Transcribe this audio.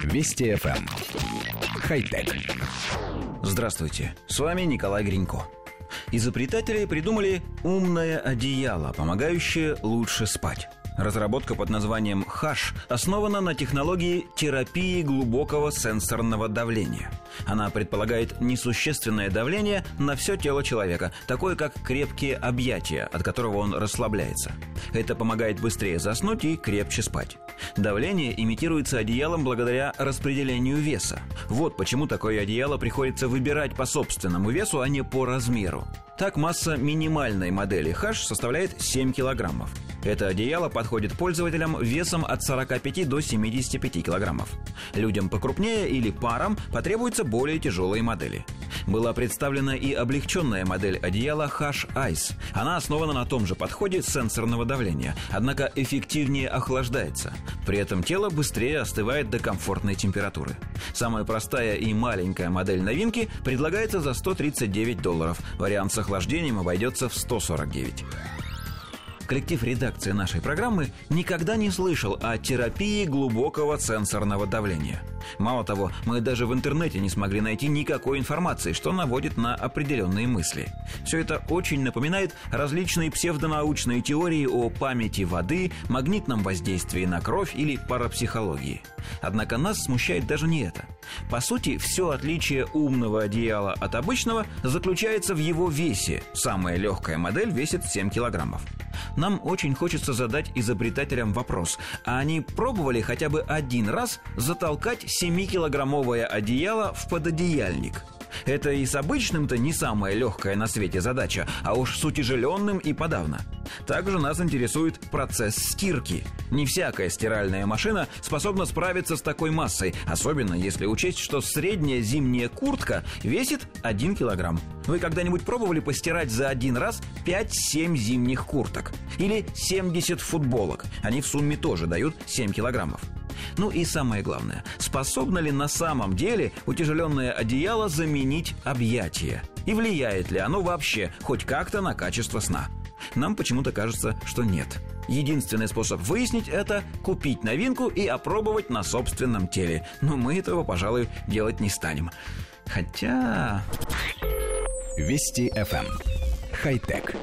Вести FM. Эм. Хай-тек. Здравствуйте, с вами Николай Гринько. Изобретатели придумали умное одеяло, помогающее лучше спать. Разработка под названием «Хаш» основана на технологии терапии глубокого сенсорного давления. Она предполагает несущественное давление на все тело человека, такое как крепкие объятия, от которого он расслабляется. Это помогает быстрее заснуть и крепче спать. Давление имитируется одеялом благодаря распределению веса. Вот почему такое одеяло приходится выбирать по собственному весу, а не по размеру. Так масса минимальной модели H составляет 7 килограммов. Это одеяло подходит пользователям весом от 45 до 75 килограммов. Людям покрупнее или парам потребуются более тяжелые модели. Была представлена и облегченная модель одеяла Hush Ice. Она основана на том же подходе сенсорного давления, однако эффективнее охлаждается. При этом тело быстрее остывает до комфортной температуры. Самая простая и маленькая модель новинки предлагается за 139 долларов. Вариант с охлаждением обойдется в 149 коллектив редакции нашей программы никогда не слышал о терапии глубокого сенсорного давления. Мало того, мы даже в интернете не смогли найти никакой информации, что наводит на определенные мысли. Все это очень напоминает различные псевдонаучные теории о памяти воды, магнитном воздействии на кровь или парапсихологии. Однако нас смущает даже не это. По сути, все отличие умного одеяла от обычного заключается в его весе. Самая легкая модель весит 7 килограммов нам очень хочется задать изобретателям вопрос, а они пробовали хотя бы один раз затолкать 7-килограммовое одеяло в пододеяльник? Это и с обычным-то не самая легкая на свете задача, а уж с утяжеленным и подавно. Также нас интересует процесс стирки. Не всякая стиральная машина способна справиться с такой массой, особенно если учесть, что средняя зимняя куртка весит 1 килограмм. Вы когда-нибудь пробовали постирать за один раз 5-7 зимних курток? Или 70 футболок? Они в сумме тоже дают 7 килограммов. Ну и самое главное, способно ли на самом деле утяжеленное одеяло заменить объятие? И влияет ли оно вообще хоть как-то на качество сна? Нам почему-то кажется, что нет. Единственный способ выяснить это – купить новинку и опробовать на собственном теле. Но мы этого, пожалуй, делать не станем. Хотя... Вести FM. Эм. Хай-тек.